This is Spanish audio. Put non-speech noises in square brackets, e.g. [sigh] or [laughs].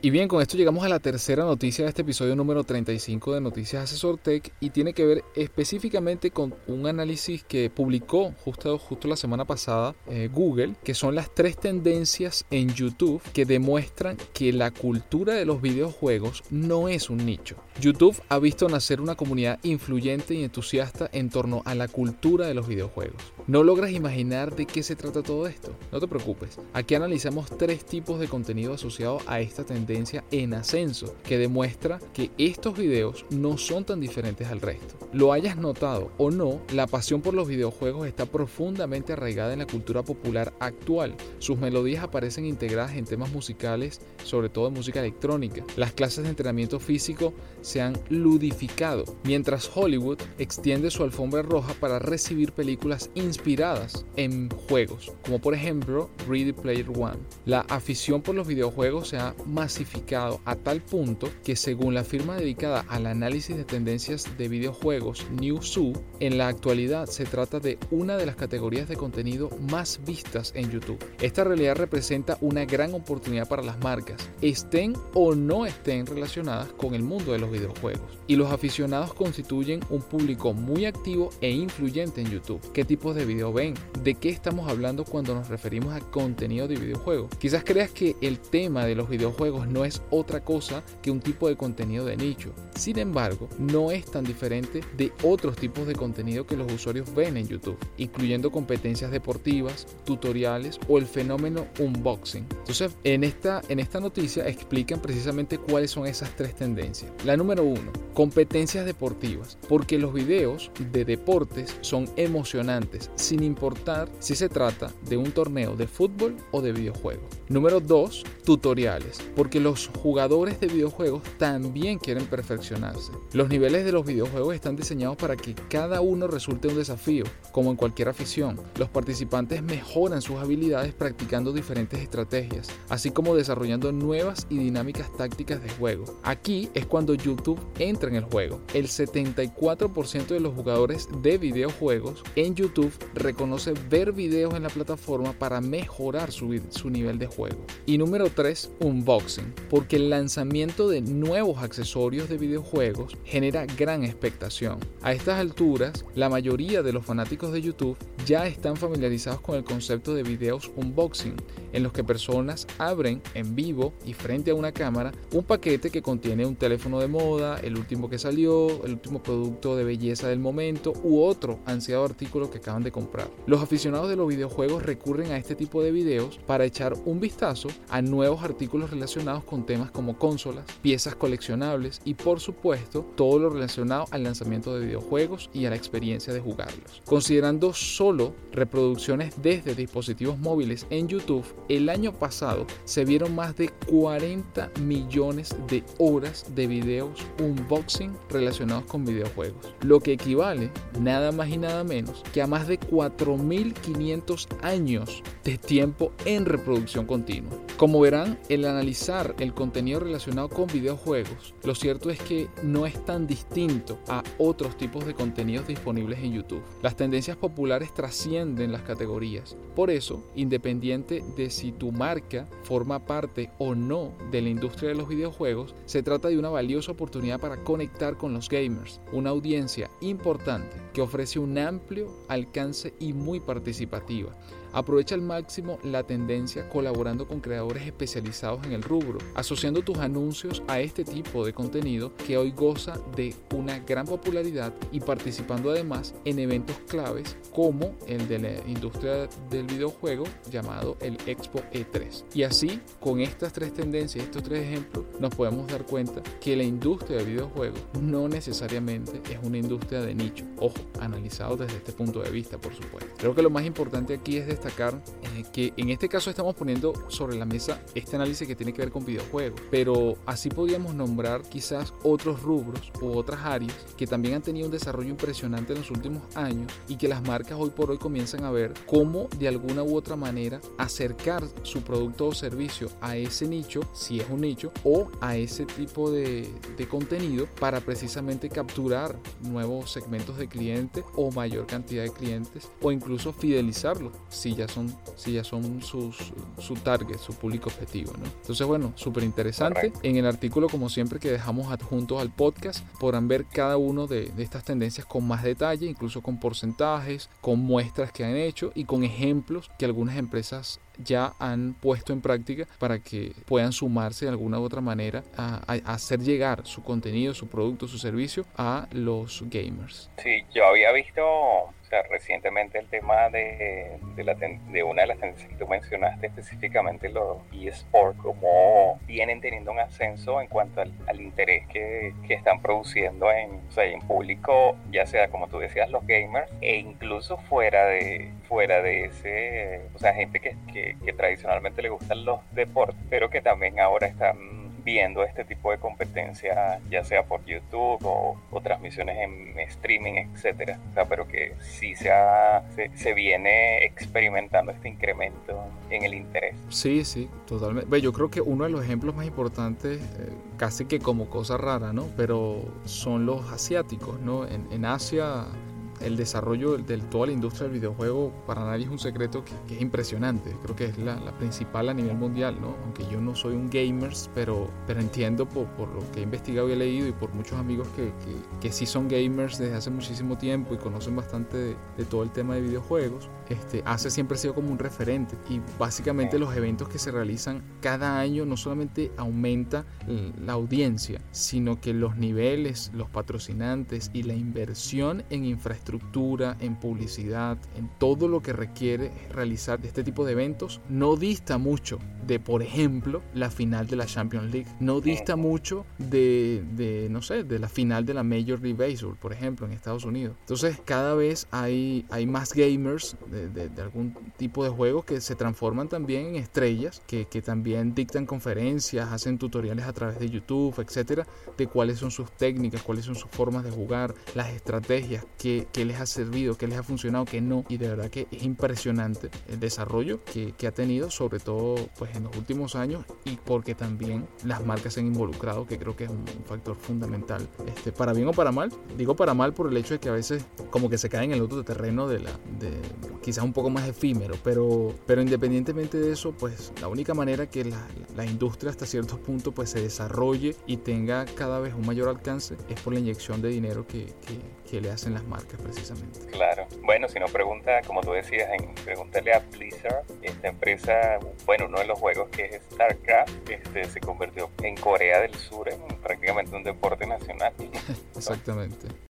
Y bien, con esto llegamos a la tercera noticia de este episodio número 35 de Noticias Asesor Tech y tiene que ver específicamente con un análisis que publicó justo, justo la semana pasada eh, Google, que son las tres tendencias en YouTube que demuestran que la cultura de los videojuegos no es un nicho. YouTube ha visto nacer una comunidad influyente y entusiasta en torno a la cultura de los videojuegos. ¿No logras imaginar de qué se trata todo esto? No te preocupes, aquí analizamos tres tipos de contenido asociado a esta tendencia en ascenso que demuestra que estos videos no son tan diferentes al resto. Lo hayas notado o no, la pasión por los videojuegos está profundamente arraigada en la cultura popular actual. Sus melodías aparecen integradas en temas musicales, sobre todo en música electrónica. Las clases de entrenamiento físico se han ludificado, mientras Hollywood extiende su alfombra roja para recibir películas inspiradas en juegos, como por ejemplo Ready Player One. La afición por los videojuegos se ha a tal punto que según la firma dedicada al análisis de tendencias de videojuegos Newzoo, en la actualidad se trata de una de las categorías de contenido más vistas en YouTube. Esta realidad representa una gran oportunidad para las marcas, estén o no estén relacionadas con el mundo de los videojuegos. Y los aficionados constituyen un público muy activo e influyente en YouTube. ¿Qué tipos de video ven? ¿De qué estamos hablando cuando nos referimos a contenido de videojuegos? Quizás creas que el tema de los videojuegos no es otra cosa que un tipo de contenido de nicho. Sin embargo, no es tan diferente de otros tipos de contenido que los usuarios ven en YouTube, incluyendo competencias deportivas, tutoriales o el fenómeno unboxing. Entonces, en esta, en esta noticia explican precisamente cuáles son esas tres tendencias. La número uno, competencias deportivas, porque los videos de deportes son emocionantes, sin importar si se trata de un torneo de fútbol o de videojuegos. Número dos, tutoriales, porque los jugadores de videojuegos también quieren perfeccionarse. Los niveles de los videojuegos están diseñados para que cada uno resulte un desafío, como en cualquier afición. Los participantes mejoran sus habilidades practicando diferentes estrategias, así como desarrollando nuevas y dinámicas tácticas de juego. Aquí es cuando YouTube entra en el juego. El 74% de los jugadores de videojuegos en YouTube reconoce ver videos en la plataforma para mejorar su, su nivel de juego. Y número 3, unboxing porque el lanzamiento de nuevos accesorios de videojuegos genera gran expectación. A estas alturas, la mayoría de los fanáticos de YouTube ya están familiarizados con el concepto de videos unboxing, en los que personas abren en vivo y frente a una cámara un paquete que contiene un teléfono de moda, el último que salió, el último producto de belleza del momento u otro ansiado artículo que acaban de comprar. Los aficionados de los videojuegos recurren a este tipo de videos para echar un vistazo a nuevos artículos relacionados con temas como consolas, piezas coleccionables y por supuesto todo lo relacionado al lanzamiento de videojuegos y a la experiencia de jugarlos. Considerando solo reproducciones desde dispositivos móviles en YouTube, el año pasado se vieron más de 40 millones de horas de videos unboxing relacionados con videojuegos, lo que equivale nada más y nada menos que a más de 4.500 años de tiempo en reproducción continua. Como verán, el analizar el contenido relacionado con videojuegos, lo cierto es que no es tan distinto a otros tipos de contenidos disponibles en YouTube. Las tendencias populares trascienden las categorías. Por eso, independiente de si tu marca forma parte o no de la industria de los videojuegos, se trata de una valiosa oportunidad para conectar con los gamers, una audiencia importante que ofrece un amplio alcance y muy participativa. Aprovecha al máximo la tendencia colaborando con creadores especializados en el rubro, asociando tus anuncios a este tipo de contenido que hoy goza de una gran popularidad y participando además en eventos claves como el de la industria del videojuego llamado el Expo E3. Y así, con estas tres tendencias, estos tres ejemplos, nos podemos dar cuenta que la industria del videojuego no necesariamente es una industria de nicho. Ojo, analizado desde este punto de vista, por supuesto. Creo que lo más importante aquí es destacar eh, que en este caso estamos poniendo sobre la mesa este análisis que tiene que ver con videojuegos, pero así podríamos nombrar quizás otros rubros u otras áreas que también han tenido un desarrollo impresionante en los últimos años y que las marcas hoy por hoy comienzan a ver cómo de alguna u otra manera acercar su producto o servicio a ese nicho, si es un nicho, o a ese tipo de, contenido para precisamente capturar nuevos segmentos de clientes o mayor cantidad de clientes o incluso fidelizarlos si ya son, ya son sus, su target, su público objetivo. ¿no? Entonces, bueno, súper interesante. En el artículo, como siempre, que dejamos adjuntos al podcast, podrán ver cada uno de, de estas tendencias con más detalle, incluso con porcentajes, con muestras que han hecho y con ejemplos que algunas empresas ya han puesto en práctica para que puedan sumarse de alguna u otra manera a, hacer llegar su contenido, su producto, su servicio a los gamers. Sí, yo había visto recientemente el tema de, de, la de, una de las tendencias que tú mencionaste, específicamente los eSports, como vienen teniendo un ascenso en cuanto al, interés que, que, están produciendo en, o sea, en público, ya sea como tú decías, los gamers, e incluso fuera de, fuera de ese, o sea, gente que, que, que tradicionalmente le gustan los deportes, pero que también ahora están viendo este tipo de competencia, ya sea por YouTube o, transmisiones en streaming, etcétera. O sea, pero que sí se, se, viene experimentando este incremento en el interés. Sí, sí, totalmente. Yo creo que uno de los ejemplos más importantes, eh, casi que como cosa rara, ¿no? Pero son los asiáticos, ¿no? En Asia el desarrollo de toda la industria del videojuego para nadie es un secreto que, es impresionante. Creo que es la, principal a nivel mundial, ¿no? Aunque yo no soy un gamer, pero, pero entiendo por, por, lo que he investigado y he leído y por muchos amigos que, que, sí son gamers desde hace muchísimo tiempo y conocen bastante de, todo el tema de videojuegos. Este, Asia siempre ha sido como un referente y básicamente los eventos que se realizan cada año no solamente aumenta la audiencia, sino que los niveles, los patrocinantes y la inversión en infraestructura estructura, en publicidad, en todo lo que requiere realizar este tipo de eventos, no dista mucho de, por ejemplo, la final de la Champions League. No dista mucho de, de no sé, de la final de la Major League Baseball, por ejemplo, en Estados Unidos. Entonces, cada vez hay, hay más gamers de, de, algún tipo de juego que se transforman también en estrellas, que, que también dictan conferencias, hacen tutoriales a través de YouTube, etcétera, de cuáles son sus técnicas, cuáles son sus formas de jugar, las estrategias, que qué les ha servido, qué les ha funcionado, qué no. Y de verdad que es impresionante el desarrollo que, ha tenido, sobre todo pues, en los últimos años, y porque también las marcas se han involucrado, que creo que es un factor fundamental, este, para bien o para mal. Digo para mal por el hecho de que a veces como que se cae en el otro terreno de la, de, quizás un poco más efímero, pero, pero independientemente de eso, pues la única manera que la, industria hasta cierto punto pues se desarrolle y tenga cada vez un mayor alcance es por la inyección de dinero que le hacen las marcas precisamente. Claro. Bueno, si no pregunta, como tú decías, en, pregúntale a Blizzard, esta empresa, bueno, uno de los juegos que es StarCraft, este, se convirtió en Corea del Sur en prácticamente un deporte nacional. [laughs] Exactamente.